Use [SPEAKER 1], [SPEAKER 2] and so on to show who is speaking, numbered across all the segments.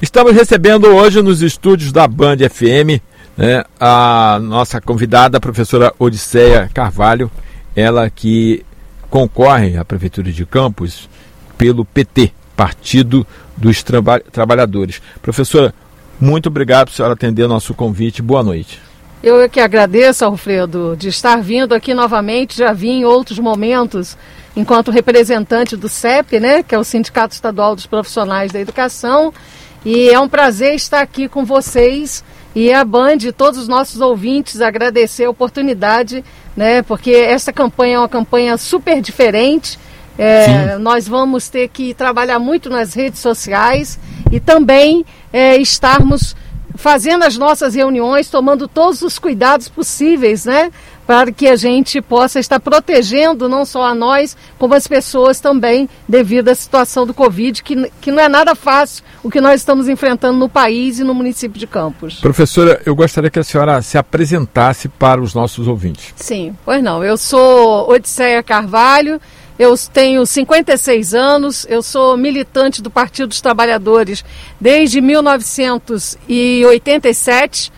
[SPEAKER 1] Estamos recebendo hoje nos estúdios da Band FM né, a nossa convidada, a professora Odisseia Carvalho, ela que concorre à Prefeitura de Campos pelo PT, Partido dos Traba Trabalhadores. Professora, muito obrigado por senhora atender o nosso convite. Boa noite.
[SPEAKER 2] Eu é que agradeço, Alfredo, de estar vindo aqui novamente. Já vim em outros momentos, enquanto representante do CEP, né, que é o Sindicato Estadual dos Profissionais da Educação e é um prazer estar aqui com vocês e a Band, todos os nossos ouvintes, agradecer a oportunidade, né? Porque essa campanha é uma campanha super diferente. É, nós vamos ter que trabalhar muito nas redes sociais e também é, estarmos fazendo as nossas reuniões, tomando todos os cuidados possíveis, né? Para que a gente possa estar protegendo não só a nós, como as pessoas também, devido à situação do Covid, que, que não é nada fácil o que nós estamos enfrentando no país e no município de Campos.
[SPEAKER 1] Professora, eu gostaria que a senhora se apresentasse para os nossos ouvintes.
[SPEAKER 2] Sim, pois não. Eu sou Odisseia Carvalho. Eu tenho 56 anos, eu sou militante do Partido dos Trabalhadores desde 1987.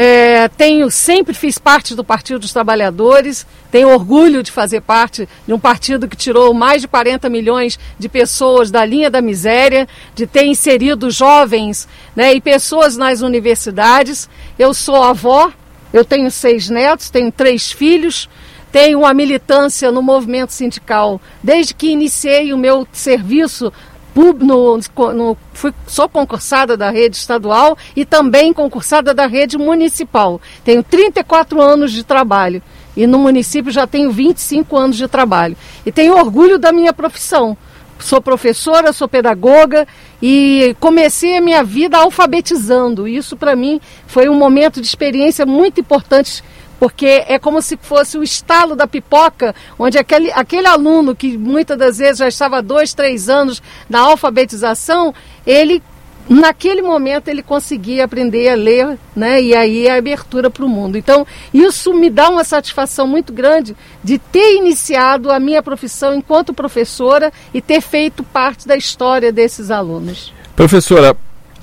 [SPEAKER 2] É, tenho, sempre fiz parte do Partido dos Trabalhadores, tenho orgulho de fazer parte de um partido que tirou mais de 40 milhões de pessoas da linha da miséria, de ter inserido jovens né, e pessoas nas universidades. Eu sou avó, eu tenho seis netos, tenho três filhos, tenho uma militância no movimento sindical desde que iniciei o meu serviço no, no, fui, sou concursada da rede estadual e também concursada da rede municipal. Tenho 34 anos de trabalho e no município já tenho 25 anos de trabalho. E tenho orgulho da minha profissão. Sou professora, sou pedagoga e comecei a minha vida alfabetizando. Isso para mim foi um momento de experiência muito importante porque é como se fosse o estalo da pipoca, onde aquele, aquele aluno que muitas das vezes já estava dois, três anos na alfabetização, ele naquele momento ele conseguia aprender a ler, né? E aí a abertura para o mundo. Então, isso me dá uma satisfação muito grande de ter iniciado a minha profissão enquanto professora e ter feito parte da história desses alunos.
[SPEAKER 1] Professora,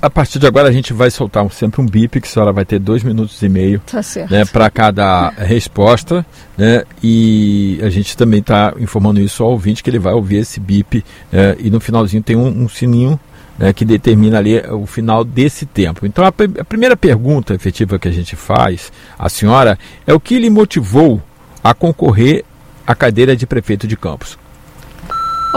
[SPEAKER 1] a partir de agora a gente vai soltar sempre um bip, que a senhora vai ter dois minutos e meio
[SPEAKER 2] tá
[SPEAKER 1] né, para cada resposta. Né, e a gente também está informando isso ao ouvinte que ele vai ouvir esse bip. Né, e no finalzinho tem um, um sininho né, que determina ali o final desse tempo. Então a, a primeira pergunta efetiva que a gente faz à senhora é o que lhe motivou a concorrer à cadeira de prefeito de Campos.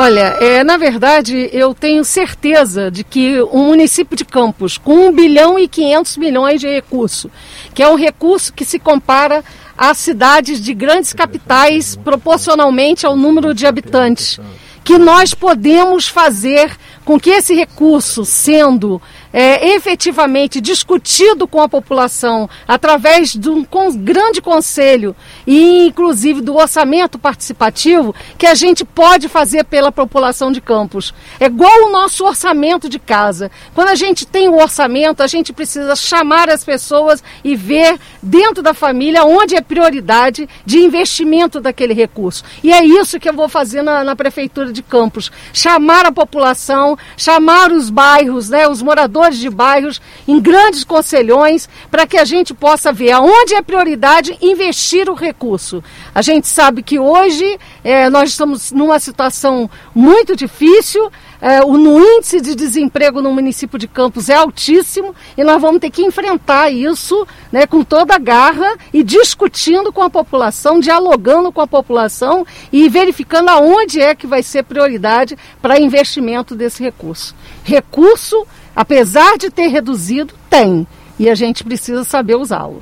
[SPEAKER 2] Olha, é, na verdade, eu tenho certeza de que o município de Campos, com 1 bilhão e 500 milhões de recurso, que é um recurso que se compara às cidades de grandes capitais proporcionalmente ao número de habitantes, que nós podemos fazer com que esse recurso, sendo é, efetivamente discutido com a população através de um grande conselho e inclusive do orçamento participativo que a gente pode fazer pela população de Campos. É igual o nosso orçamento de casa. Quando a gente tem o orçamento, a gente precisa chamar as pessoas e ver dentro da família onde é prioridade de investimento daquele recurso. E é isso que eu vou fazer na, na prefeitura de Campos, chamar a população, chamar os bairros, né, os moradores moradores de bairros em grandes conselhões para que a gente possa ver aonde é prioridade investir o recurso. A gente sabe que hoje é, nós estamos numa situação muito difícil, é, o no índice de desemprego no município de Campos é altíssimo e nós vamos ter que enfrentar isso né, com toda a garra e discutindo com a população, dialogando com a população e verificando aonde é que vai ser prioridade para investimento desse recurso. Recurso apesar de ter reduzido, tem. E a gente precisa saber usá-lo.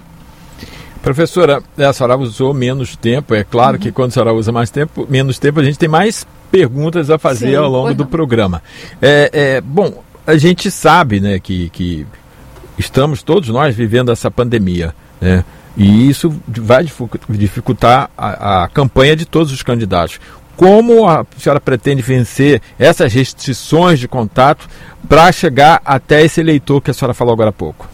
[SPEAKER 1] Professora, a senhora usou menos tempo. É claro uhum. que quando a senhora usa mais tempo, menos tempo, a gente tem mais perguntas a fazer Sim, ao longo do programa. É, é, bom, a gente sabe né, que, que estamos todos nós vivendo essa pandemia. Né? E isso vai dificultar a, a campanha de todos os candidatos. Como a senhora pretende vencer essas restrições de contato para chegar até esse eleitor que a senhora falou agora há pouco?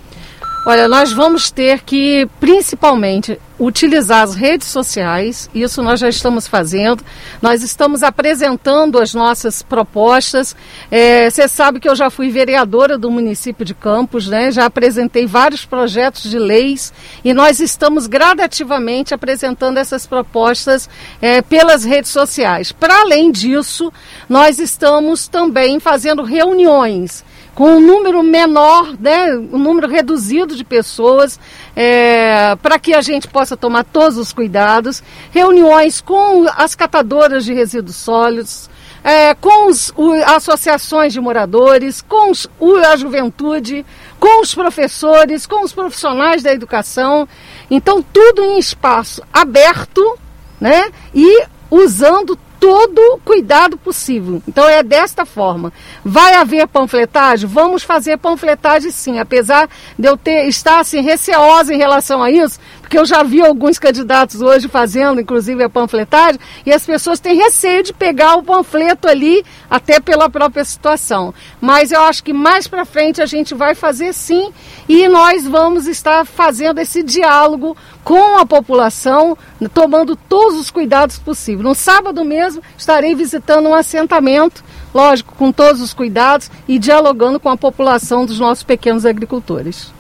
[SPEAKER 2] Olha, nós vamos ter que, principalmente, utilizar as redes sociais, isso nós já estamos fazendo, nós estamos apresentando as nossas propostas. É, você sabe que eu já fui vereadora do município de Campos, né? já apresentei vários projetos de leis e nós estamos gradativamente apresentando essas propostas é, pelas redes sociais. Para além disso, nós estamos também fazendo reuniões com um número menor, né, um número reduzido de pessoas, é, para que a gente possa tomar todos os cuidados, reuniões com as catadoras de resíduos sólidos, é, com as associações de moradores, com os, o, a juventude, com os professores, com os profissionais da educação. Então, tudo em espaço aberto né, e usando todo cuidado possível. Então é desta forma. Vai haver panfletagem? Vamos fazer panfletagem sim, apesar de eu ter estar assim receosa em relação a isso, porque eu já vi alguns candidatos hoje fazendo, inclusive a panfletagem, e as pessoas têm receio de pegar o panfleto ali, até pela própria situação. Mas eu acho que mais para frente a gente vai fazer sim, e nós vamos estar fazendo esse diálogo com a população, tomando todos os cuidados possíveis. No sábado mesmo, estarei visitando um assentamento, lógico, com todos os cuidados e dialogando com a população dos nossos pequenos agricultores.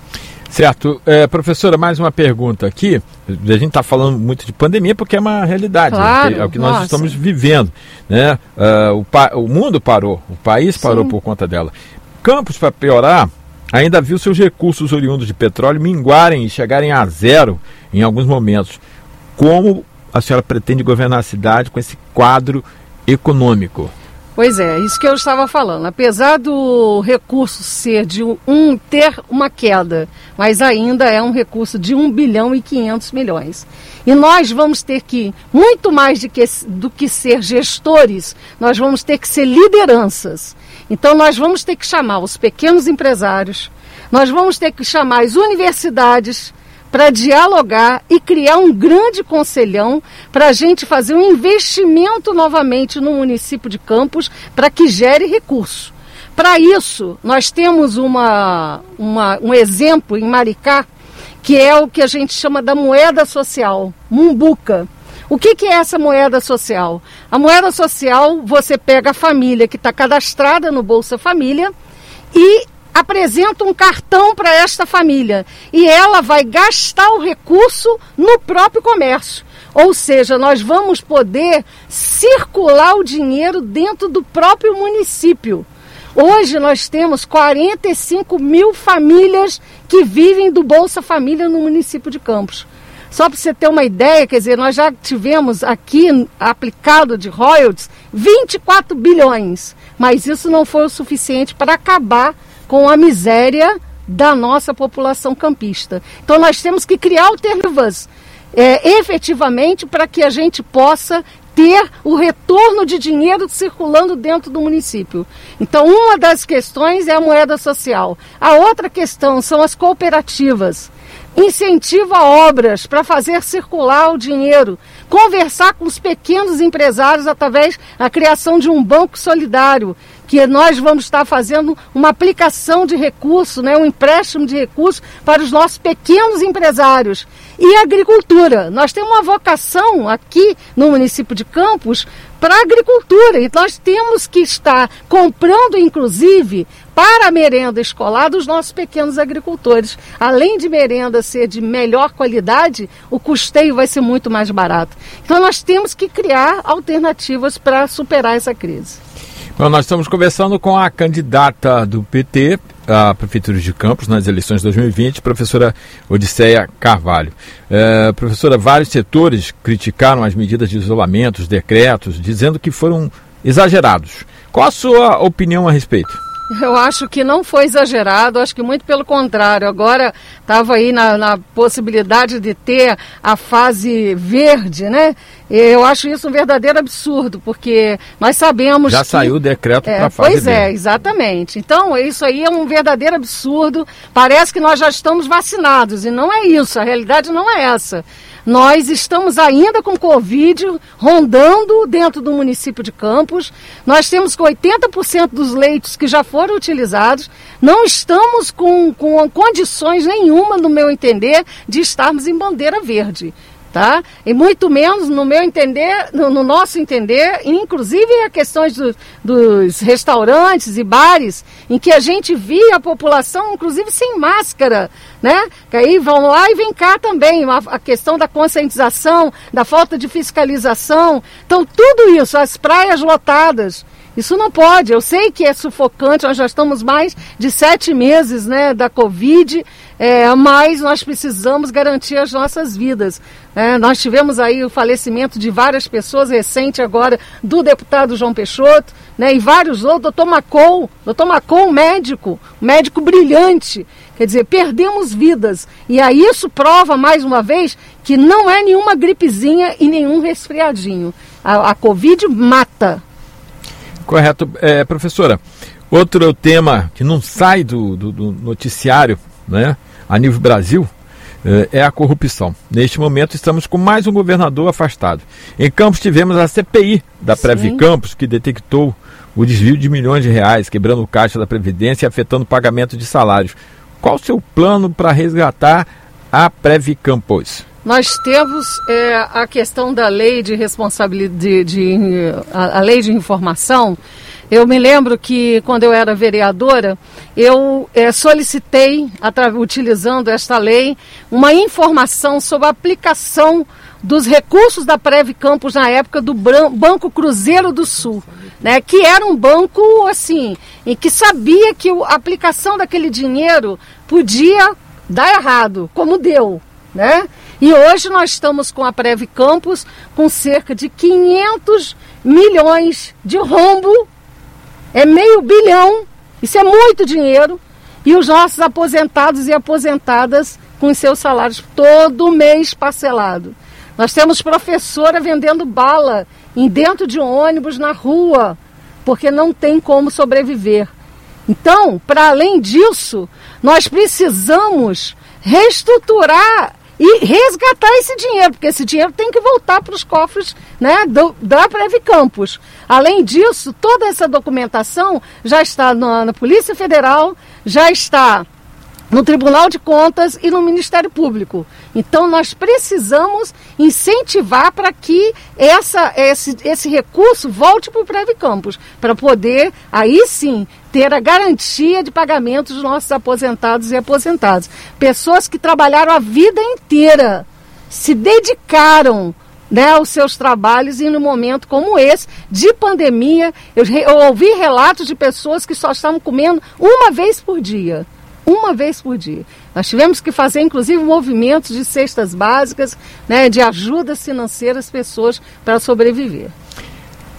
[SPEAKER 1] Certo. É, professora, mais uma pergunta aqui. A gente está falando muito de pandemia porque é uma realidade,
[SPEAKER 2] claro,
[SPEAKER 1] é o que nós nossa. estamos vivendo. Né? Uh, o, o, mundo parou, o país parou Sim. por conta dela. Campos, para piorar, ainda viu seus recursos oriundos de petróleo minguarem e chegarem a zero em alguns momentos. Como a senhora pretende governar a cidade com esse quadro econômico?
[SPEAKER 2] Pois é, isso que eu estava falando. Apesar do recurso ser de um ter uma queda, mas ainda é um recurso de 1 bilhão e 500 milhões. E nós vamos ter que, muito mais de que, do que ser gestores, nós vamos ter que ser lideranças. Então, nós vamos ter que chamar os pequenos empresários, nós vamos ter que chamar as universidades para dialogar e criar um grande conselhão para a gente fazer um investimento novamente no município de Campos para que gere recurso. Para isso, nós temos uma, uma, um exemplo em Maricá, que é o que a gente chama da moeda social, Mumbuca. O que, que é essa moeda social? A moeda social, você pega a família que está cadastrada no Bolsa Família e apresenta um cartão para esta família e ela vai gastar o recurso no próprio comércio. Ou seja, nós vamos poder circular o dinheiro dentro do próprio município. Hoje nós temos 45 mil famílias que vivem do Bolsa Família no município de Campos. Só para você ter uma ideia, quer dizer, nós já tivemos aqui aplicado de royalties 24 bilhões, mas isso não foi o suficiente para acabar com a miséria da nossa população campista. Então nós temos que criar alternativas é, efetivamente para que a gente possa ter o retorno de dinheiro circulando dentro do município. Então, uma das questões é a moeda social. A outra questão são as cooperativas incentiva obras para fazer circular o dinheiro, conversar com os pequenos empresários através da criação de um banco solidário, que nós vamos estar fazendo uma aplicação de recurso, né, um empréstimo de recursos para os nossos pequenos empresários. E agricultura. Nós temos uma vocação aqui no município de Campos para agricultura. E nós temos que estar comprando, inclusive, para a merenda escolar dos nossos pequenos agricultores. Além de merenda ser de melhor qualidade, o custeio vai ser muito mais barato. Então nós temos que criar alternativas para superar essa crise.
[SPEAKER 1] Bom, nós estamos conversando com a candidata do PT à Prefeitura de Campos nas eleições de 2020, professora Odisseia Carvalho. É, professora, vários setores criticaram as medidas de isolamento, os decretos, dizendo que foram exagerados. Qual a sua opinião a respeito?
[SPEAKER 2] Eu acho que não foi exagerado, acho que muito pelo contrário. Agora estava aí na, na, possibilidade de ter a fase verde, né? Eu acho isso um verdadeiro absurdo, porque nós sabemos.
[SPEAKER 1] Já que, saiu o decreto
[SPEAKER 2] é,
[SPEAKER 1] para a fase
[SPEAKER 2] Pois é, exatamente. Então, isso aí é um verdadeiro absurdo. Parece que nós já estamos vacinados, e não é isso, a realidade não é essa. Nós estamos ainda com Covid rondando dentro do município de Campos. Nós temos 80% dos leitos que já foram utilizados. Não estamos com, com condições nenhuma, no meu entender, de estarmos em bandeira verde. Tá? E muito menos, no meu entender, no, no nosso entender, inclusive a questões do, dos restaurantes e bares, em que a gente via a população, inclusive sem máscara, né? Que aí vão lá e vem cá também, a, a questão da conscientização, da falta de fiscalização. Então, tudo isso, as praias lotadas, isso não pode. Eu sei que é sufocante, nós já estamos mais de sete meses né, da Covid, é, mas nós precisamos garantir as nossas vidas. É, nós tivemos aí o falecimento de várias pessoas, recente agora, do deputado João Peixoto, né, e vários outros, doutor Macou, doutor Macou, médico, médico brilhante. Quer dizer, perdemos vidas. E aí isso prova, mais uma vez, que não é nenhuma gripezinha e nenhum resfriadinho. A, a Covid mata.
[SPEAKER 1] Correto. É, professora, outro tema que não sai do, do, do noticiário né, a nível Brasil é, é a corrupção. Neste momento estamos com mais um governador afastado. Em Campos tivemos a CPI da Previ Campos, que detectou o desvio de milhões de reais, quebrando o caixa da Previdência e afetando o pagamento de salários. Qual o seu plano para resgatar a Previ Campos?
[SPEAKER 2] Nós temos é, a questão da lei de responsabilidade, de, de a, a, lei de informação. Eu me lembro que quando eu era vereadora, eu é, solicitei, utilizando esta lei, uma informação sobre a aplicação dos recursos da Preve Campos na época do Banco Cruzeiro do Sul, né, que era um banco assim, em que sabia que a aplicação daquele dinheiro podia dar errado, como deu, né? E hoje nós estamos com a Preve Campos com cerca de 500 milhões de rombo, é meio bilhão, isso é muito dinheiro, e os nossos aposentados e aposentadas com seus salários todo mês parcelado. Nós temos professora vendendo bala em dentro de um ônibus na rua, porque não tem como sobreviver. Então, para além disso, nós precisamos reestruturar e resgatar esse dinheiro, porque esse dinheiro tem que voltar para os cofres né, do, da Preve Campos. Além disso, toda essa documentação já está na, na Polícia Federal, já está no Tribunal de Contas e no Ministério Público. Então nós precisamos incentivar para que essa, esse, esse recurso volte para o Preve Campos, para poder aí sim ter a garantia de pagamento dos nossos aposentados e aposentadas. Pessoas que trabalharam a vida inteira, se dedicaram né, aos seus trabalhos e no momento como esse, de pandemia, eu, eu ouvi relatos de pessoas que só estavam comendo uma vez por dia uma vez por dia. Nós tivemos que fazer, inclusive, movimentos de cestas básicas, né, de ajudas financeiras às pessoas para sobreviver.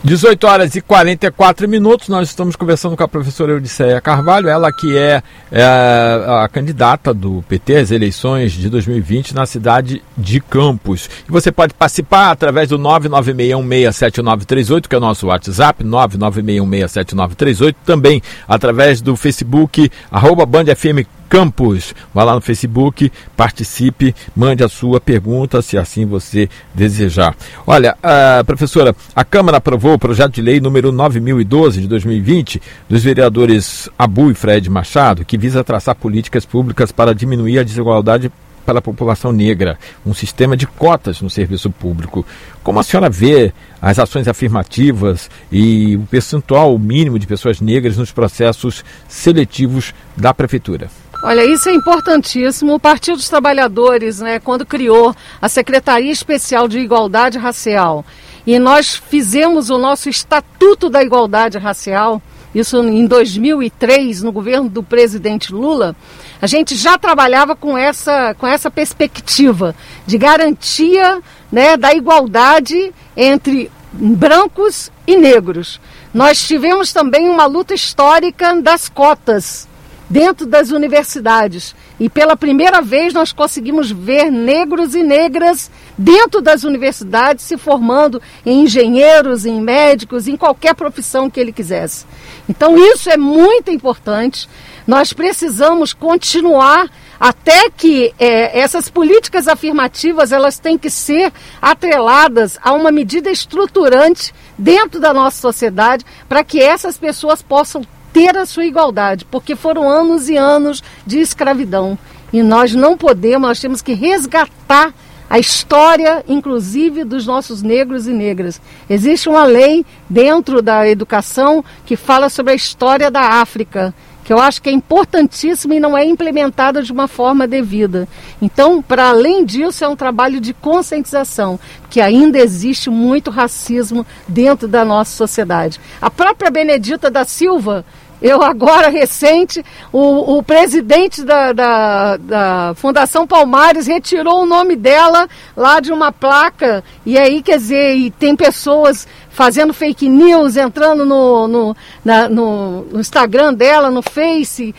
[SPEAKER 1] 18 horas e 44 minutos, nós estamos conversando com a professora Eudicéia Carvalho, ela que é, é a candidata do PT às eleições de 2020 na cidade de Campos. E você pode participar através do 996167938, que é o nosso WhatsApp, 996167938, também através do Facebook, arroba Band FM Campos. Vá lá no Facebook, participe, mande a sua pergunta, se assim você desejar. Olha, a professora, a Câmara aprovou o projeto de lei número 9012 de 2020 dos vereadores Abu e Fred Machado, que visa traçar políticas públicas para diminuir a desigualdade para a população negra, um sistema de cotas no serviço público. Como a senhora vê as ações afirmativas e o percentual mínimo de pessoas negras nos processos seletivos da prefeitura?
[SPEAKER 2] Olha, isso é importantíssimo. O Partido dos Trabalhadores, né, quando criou a Secretaria Especial de Igualdade Racial, e nós fizemos o nosso Estatuto da Igualdade Racial, isso em 2003, no governo do presidente Lula, a gente já trabalhava com essa, com essa perspectiva de garantia né, da igualdade entre brancos e negros. Nós tivemos também uma luta histórica das cotas dentro das universidades. E pela primeira vez nós conseguimos ver negros e negras dentro das universidades se formando em engenheiros, em médicos, em qualquer profissão que ele quisesse. Então isso é muito importante. Nós precisamos continuar até que é, essas políticas afirmativas elas têm que ser atreladas a uma medida estruturante dentro da nossa sociedade para que essas pessoas possam ter a sua igualdade, porque foram anos e anos de escravidão. E nós não podemos, nós temos que resgatar a história, inclusive, dos nossos negros e negras. Existe uma lei dentro da educação que fala sobre a história da África que eu acho que é importantíssima e não é implementada de uma forma devida. Então, para além disso, é um trabalho de conscientização, que ainda existe muito racismo dentro da nossa sociedade. A própria Benedita da Silva, eu agora, recente, o, o presidente da, da, da, Fundação Palmares retirou o nome dela lá de uma placa. E aí, quer dizer, e tem pessoas fazendo fake news, entrando no, no, na, no, no Instagram dela, no Face,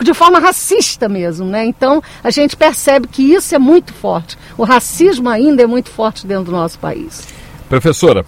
[SPEAKER 2] de forma racista mesmo, né? Então, a gente percebe que isso é muito forte. O racismo ainda é muito forte dentro do nosso país.
[SPEAKER 1] Professora,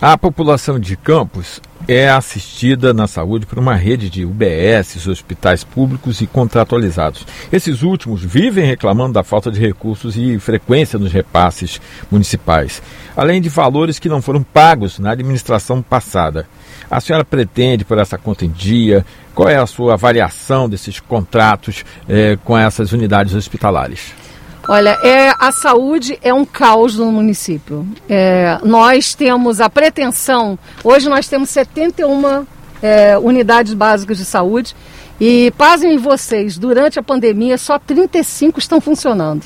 [SPEAKER 1] a população de Campos é assistida na saúde por uma rede de UBS, hospitais públicos e contratualizados. Esses últimos vivem reclamando da falta de recursos e frequência nos repasses municipais, além de valores que não foram pagos na administração passada. A senhora pretende, por essa conta em dia, qual é a sua avaliação desses contratos eh, com essas unidades hospitalares?
[SPEAKER 2] Olha, é, a saúde é um caos no município. É, nós temos a pretensão, hoje nós temos 71 é, unidades básicas de saúde e, pasmem vocês, durante a pandemia só 35 estão funcionando.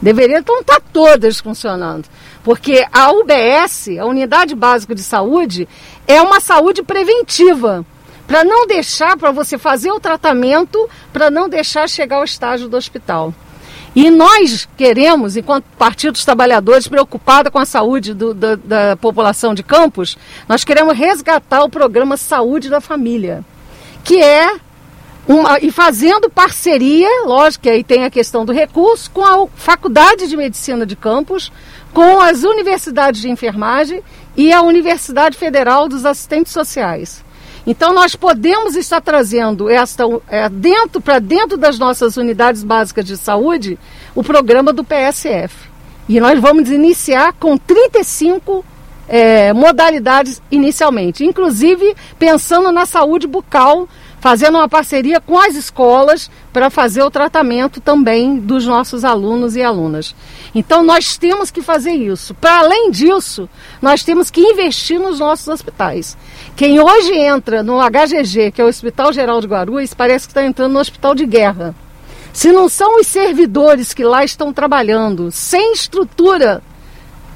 [SPEAKER 2] Deveriam então estar todas funcionando. Porque a UBS, a Unidade Básica de Saúde, é uma saúde preventiva para não deixar, para você fazer o tratamento, para não deixar chegar ao estágio do hospital. E nós queremos, enquanto Partido dos Trabalhadores, preocupada com a saúde do, da, da população de Campos, nós queremos resgatar o programa Saúde da Família, que é uma, e fazendo parceria, lógico que aí tem a questão do recurso, com a Faculdade de Medicina de Campos, com as universidades de enfermagem e a Universidade Federal dos Assistentes Sociais. Então nós podemos estar trazendo esta é, dentro para dentro das nossas unidades básicas de saúde o programa do PSF. E nós vamos iniciar com 35 é, modalidades inicialmente, inclusive pensando na saúde bucal fazendo uma parceria com as escolas para fazer o tratamento também dos nossos alunos e alunas. Então nós temos que fazer isso. Para além disso, nós temos que investir nos nossos hospitais. Quem hoje entra no HGG, que é o Hospital Geral de Guarulhos, parece que está entrando no hospital de guerra. Se não são os servidores que lá estão trabalhando, sem estrutura,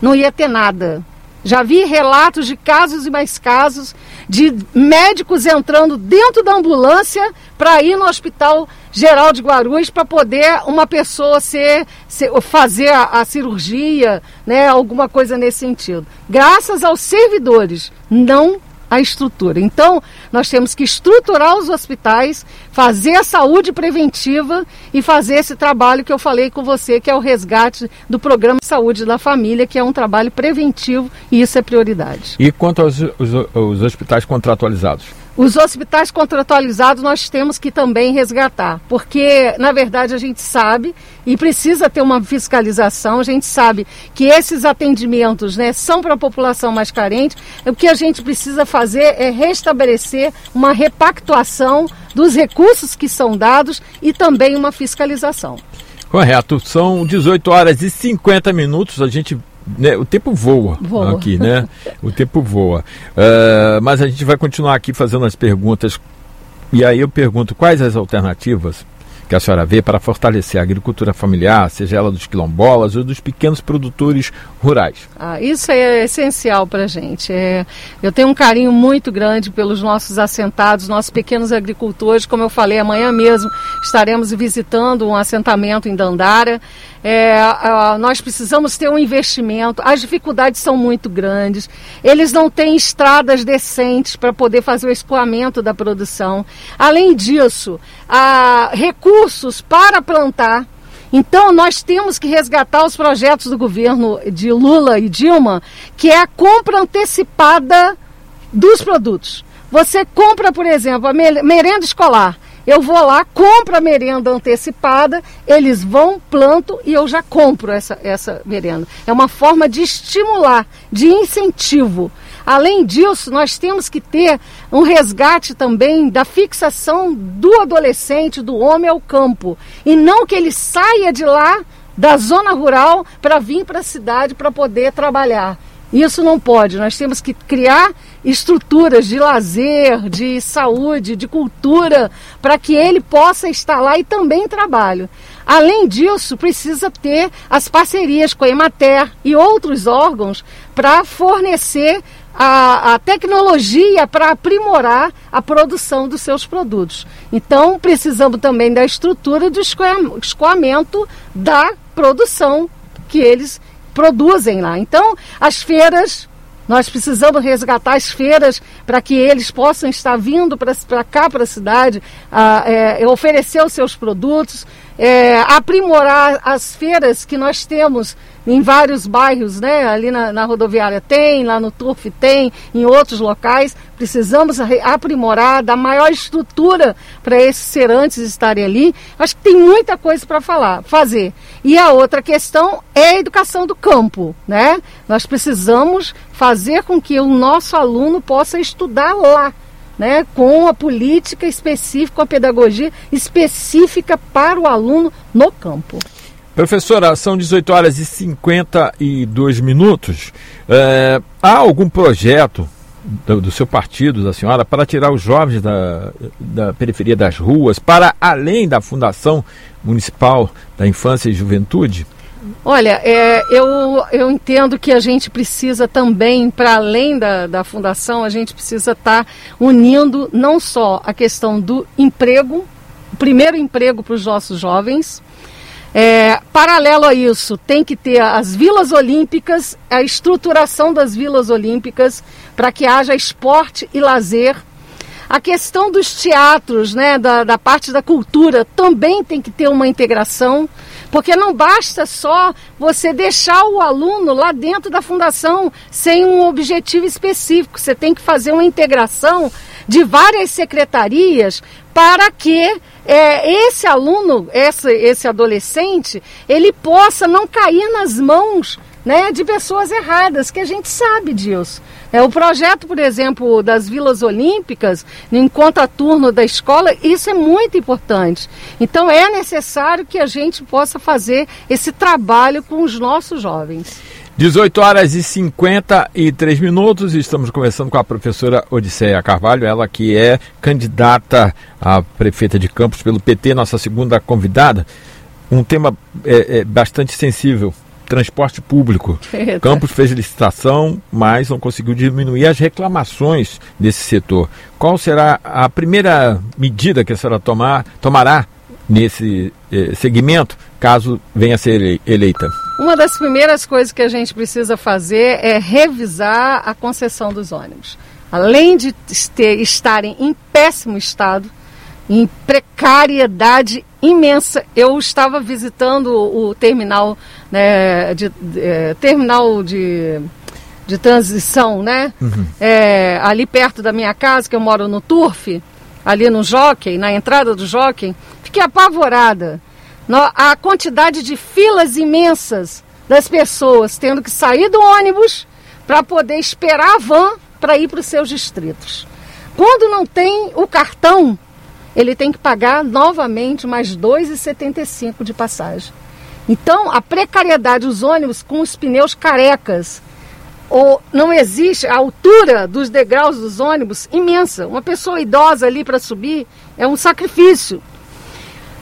[SPEAKER 2] não ia ter nada. Já vi relatos de casos e mais casos de médicos entrando dentro da ambulância para ir no Hospital Geral de Guarulhos para poder uma pessoa ser, ser fazer a, a, cirurgia, né, alguma coisa nesse sentido. Graças aos servidores, não a estrutura. Então, nós temos que estruturar os hospitais, fazer a saúde preventiva e fazer esse trabalho que eu falei com você, que é o resgate do programa Saúde da Família, que é um trabalho preventivo e isso é prioridade.
[SPEAKER 1] E quanto aos, os, os hospitais contratualizados?
[SPEAKER 2] Os hospitais contratualizados nós temos que também resgatar, porque na verdade a gente sabe e precisa ter uma fiscalização, a gente sabe que esses atendimentos né, são para a população mais carente. O que a gente precisa fazer é restabelecer uma repactuação dos recursos que são dados e também uma fiscalização.
[SPEAKER 1] Correto, são 18 horas e 50 minutos. A gente né, o tempo voa, voa, aqui, né? o tempo voa. Uh, mas a gente vai continuar aqui fazendo as perguntas. E aí eu pergunto quais as alternativas que a senhora vê para fortalecer a agricultura familiar, seja ela dos quilombolas ou dos pequenos produtores rurais?
[SPEAKER 2] Ah, isso é essencial para a gente. É, eu tenho um carinho muito grande pelos nossos assentados, nossos pequenos agricultores. Como eu falei, amanhã mesmo estaremos visitando um assentamento em Dandara. É, nós precisamos ter um investimento. As dificuldades são muito grandes. Eles não têm estradas decentes para poder fazer o escoamento da produção. Além disso, há recursos para plantar. Então, nós temos que resgatar os projetos do governo de Lula e Dilma, que é a compra antecipada dos produtos. Você compra, por exemplo, a merenda escolar. Eu vou lá, compro a merenda antecipada, eles vão, planto e eu já compro essa, essa merenda. É uma forma de estimular, de incentivo. Além disso, nós temos que ter um resgate também da fixação do adolescente, do homem ao campo. E não que ele saia de lá da zona rural para vir para a cidade para poder trabalhar. Isso não pode. Nós temos que criar estruturas de lazer, de saúde, de cultura, para que ele possa estar lá e também trabalho. Além disso, precisa ter as parcerias com a Emater e outros órgãos para fornecer a, a tecnologia para aprimorar a produção dos seus produtos. Então, precisamos também da estrutura do escoamento da produção que eles produzem lá. Então, as feiras, nós precisamos resgatar as feiras para que eles possam estar vindo para cá, para a cidade, a, é, oferecer os seus produtos, é, aprimorar as feiras que nós temos em vários bairros, né? Ali na, na, rodoviária tem, lá no Turf tem, em outros locais. Precisamos aprimorar, dar maior estrutura para esses serantes estarem ali. Acho que tem muita coisa para falar, fazer. E a outra questão é a educação do campo, né? Nós precisamos fazer com que o nosso aluno possa estudar lá. Né, com a política específica, a pedagogia específica para o aluno no campo.
[SPEAKER 1] Professora, são 18 horas e 52 minutos. É, há algum projeto do, do, seu partido, da senhora, para tirar os jovens da, da periferia das ruas, para além da Fundação Municipal da Infância e Juventude?
[SPEAKER 2] Olha, é, eu, eu entendo que a gente precisa também, para além da, da fundação, a gente precisa estar tá unindo não só a questão do emprego, o primeiro emprego para os nossos jovens, é, paralelo a isso, tem que ter as vilas olímpicas, a estruturação das vilas olímpicas, para que haja esporte e lazer. A questão dos teatros, né, da, da parte da cultura, também tem que ter uma integração, porque não basta só você deixar o aluno lá dentro da fundação sem um objetivo específico. Você tem que fazer uma integração de várias secretarias para que é, esse aluno, esse, esse adolescente, ele possa não cair nas mãos né, de pessoas erradas, que a gente sabe disso. É, o projeto, por exemplo, das Vilas Olímpicas, em contraturno da escola, isso é muito importante. Então é necessário que a gente possa fazer esse trabalho com os nossos jovens.
[SPEAKER 1] 18 horas e 53 minutos, estamos conversando com a professora Odisseia Carvalho, ela que é candidata a prefeita de Campos pelo PT, nossa segunda convidada. Um tema é, é bastante sensível, transporte público. Eita. Campos fez licitação, mas não conseguiu diminuir as reclamações desse setor. Qual será a primeira medida que a senhora tomar, tomará nesse eh, segmento, caso venha a ser eleita?
[SPEAKER 2] Uma das primeiras coisas que a gente precisa fazer é revisar a concessão dos ônibus. Além de ter, estarem em péssimo estado, em precariedade imensa. Eu estava visitando o terminal, né, de, é, terminal de, de transição, né? Uhum. É, ali perto da minha casa, que eu moro no Turf, ali no Jockey, na entrada do Jockey, fiquei apavorada a quantidade de filas imensas das pessoas tendo que sair do ônibus para poder esperar a van para ir para os seus distritos. Quando não tem o cartão, ele tem que pagar novamente mais R$ 2,75 de passagem. Então, a precariedade dos ônibus com os pneus carecas, ou não existe a altura dos degraus dos ônibus imensa. Uma pessoa idosa ali para subir é um sacrifício.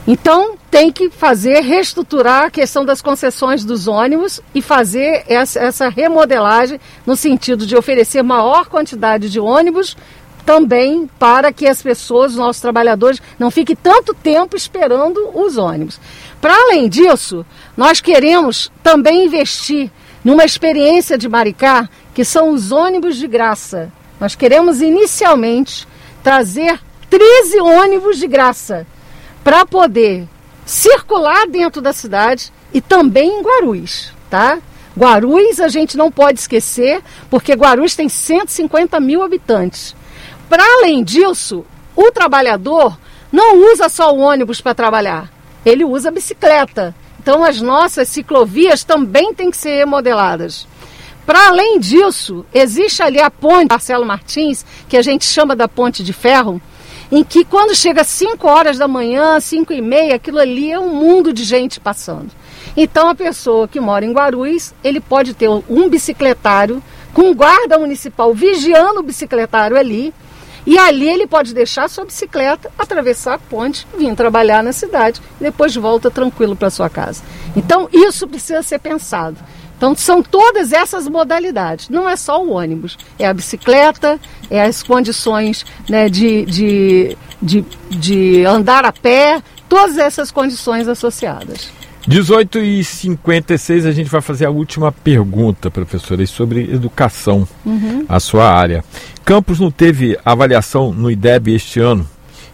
[SPEAKER 2] Então, tem que fazer, reestruturar a questão das concessões dos ônibus e fazer essa, essa remodelagem no sentido de oferecer maior quantidade de ônibus também para que as pessoas, os nossos trabalhadores, não fiquem tanto tempo esperando os ônibus. Para além disso, nós queremos também investir numa experiência de Maricá, que são os ônibus de graça. Nós queremos inicialmente trazer 13 ônibus de graça para poder circular dentro da cidade e também em Guarulhos, tá? Guarulhos a gente não pode esquecer, porque Guarulhos tem 150 mil habitantes. Para além disso, o trabalhador não usa só o ônibus para trabalhar, ele usa a bicicleta. Então as nossas ciclovias também têm que ser remodeladas. Para além disso, existe ali a ponte Marcelo Martins, que a gente chama da ponte de ferro, em que quando chega às 5 horas da manhã, 5 e meia, aquilo ali é um mundo de gente passando. Então a pessoa que mora em Guarulhos, ele pode ter um bicicletário com guarda municipal vigiando o bicicletário ali, e ali ele pode deixar sua bicicleta, atravessar a ponte, vir trabalhar na cidade, e depois volta tranquilo para sua casa. Então isso precisa ser pensado. Então são todas essas modalidades. Não é só o ônibus, é a bicicleta, é as condições né, de, de, de, de andar a pé, todas essas condições associadas.
[SPEAKER 1] 18 e 56 a gente vai fazer a última pergunta, professora, sobre educação, uhum. a sua área. Campos não teve avaliação no IDEB este ano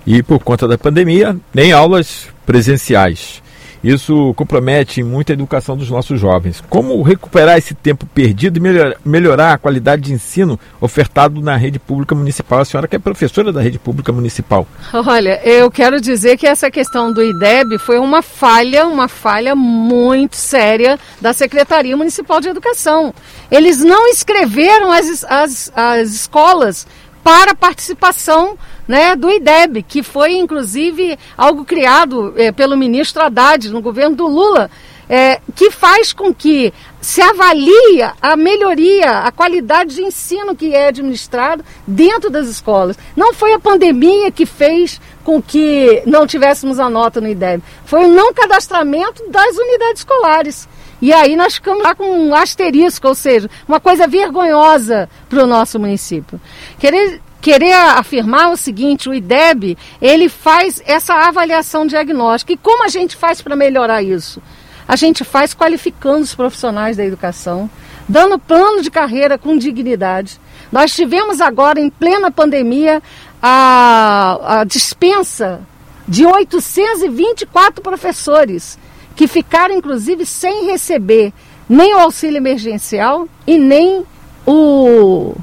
[SPEAKER 1] e por conta da pandemia, nem aulas presenciais. Isso compromete muito a educação dos nossos jovens. Como recuperar esse tempo perdido e melhorar a qualidade de ensino ofertado na rede pública municipal? A senhora que é professora da rede pública municipal.
[SPEAKER 2] Olha, eu quero dizer que essa questão do IDEB foi uma falha, uma falha muito séria da Secretaria Municipal de Educação. Eles não escreveram as, as, as escolas para participação né, do IDEB, que foi inclusive algo criado é, pelo ministro Haddad no governo do Lula, é, que faz com que se avalie a melhoria, a qualidade de ensino que é administrado dentro das escolas. Não foi a pandemia que fez com que não tivéssemos a nota no IDEB, foi o não cadastramento das unidades escolares. E aí nós ficamos lá com um asterisco, ou seja, uma coisa vergonhosa para o nosso município. Querer querer afirmar o seguinte, o IDEB, ele faz essa avaliação diagnóstica. E como a gente faz para melhorar isso? A gente faz qualificando os profissionais da educação, dando plano de carreira com dignidade. Nós tivemos agora, em plena pandemia, a, a dispensa de 824 professores, que ficaram, inclusive, sem receber nem o auxílio emergencial e nem o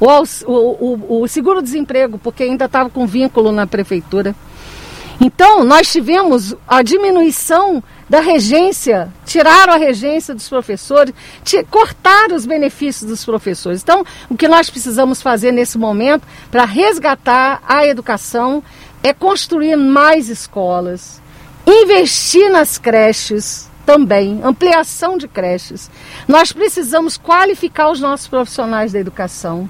[SPEAKER 2] o, o, o seguro-desemprego, porque ainda estava com vínculo na prefeitura. Então, nós tivemos a diminuição da regência, tiraram a regência dos professores, cortaram os benefícios dos professores. Então, o que nós precisamos fazer nesse momento para resgatar a educação é construir mais escolas, investir nas creches também, ampliação de creches. Nós precisamos qualificar os nossos profissionais da educação.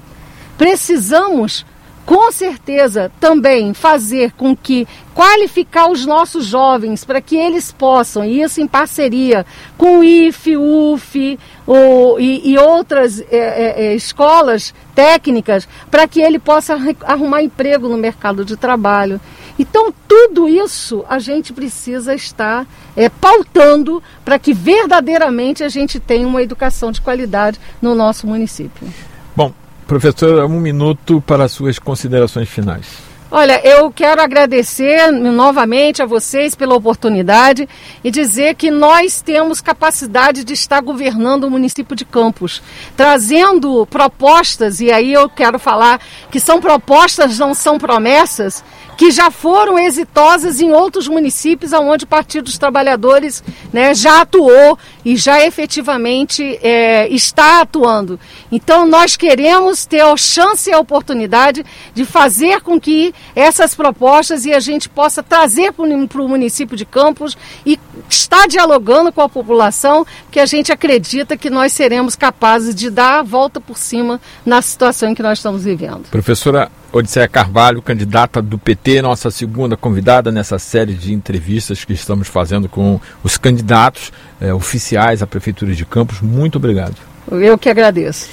[SPEAKER 2] Precisamos, com certeza, também fazer com que qualificar os nossos jovens para que eles possam, e isso em parceria com o IFE, UF o, e, e, outras é, é, é, escolas técnicas, para que ele possa arrumar emprego no mercado de trabalho. Então, tudo isso a gente precisa estar é, pautando para que verdadeiramente a gente tenha uma educação de qualidade no nosso município.
[SPEAKER 1] Professora, um minuto para suas considerações finais.
[SPEAKER 2] Olha, eu quero agradecer novamente a vocês pela oportunidade e dizer que nós temos capacidade de estar governando o município de Campos, trazendo propostas, e aí eu quero falar que são propostas, não são promessas, que já foram exitosas em outros municípios onde o Partido dos Trabalhadores né, já atuou e já efetivamente é, está atuando. Então, nós queremos ter a chance e a oportunidade de fazer com que essas propostas e a gente possa trazer para o município de Campos e estar dialogando com a população, que a gente acredita que nós seremos capazes de dar a volta por cima na situação em que nós estamos vivendo.
[SPEAKER 1] Professora Odisseia Carvalho, candidata do PT, nossa segunda convidada nessa série de entrevistas que estamos fazendo com os candidatos eh, oficiais à Prefeitura de Campos. Muito obrigado.
[SPEAKER 2] Eu que agradeço.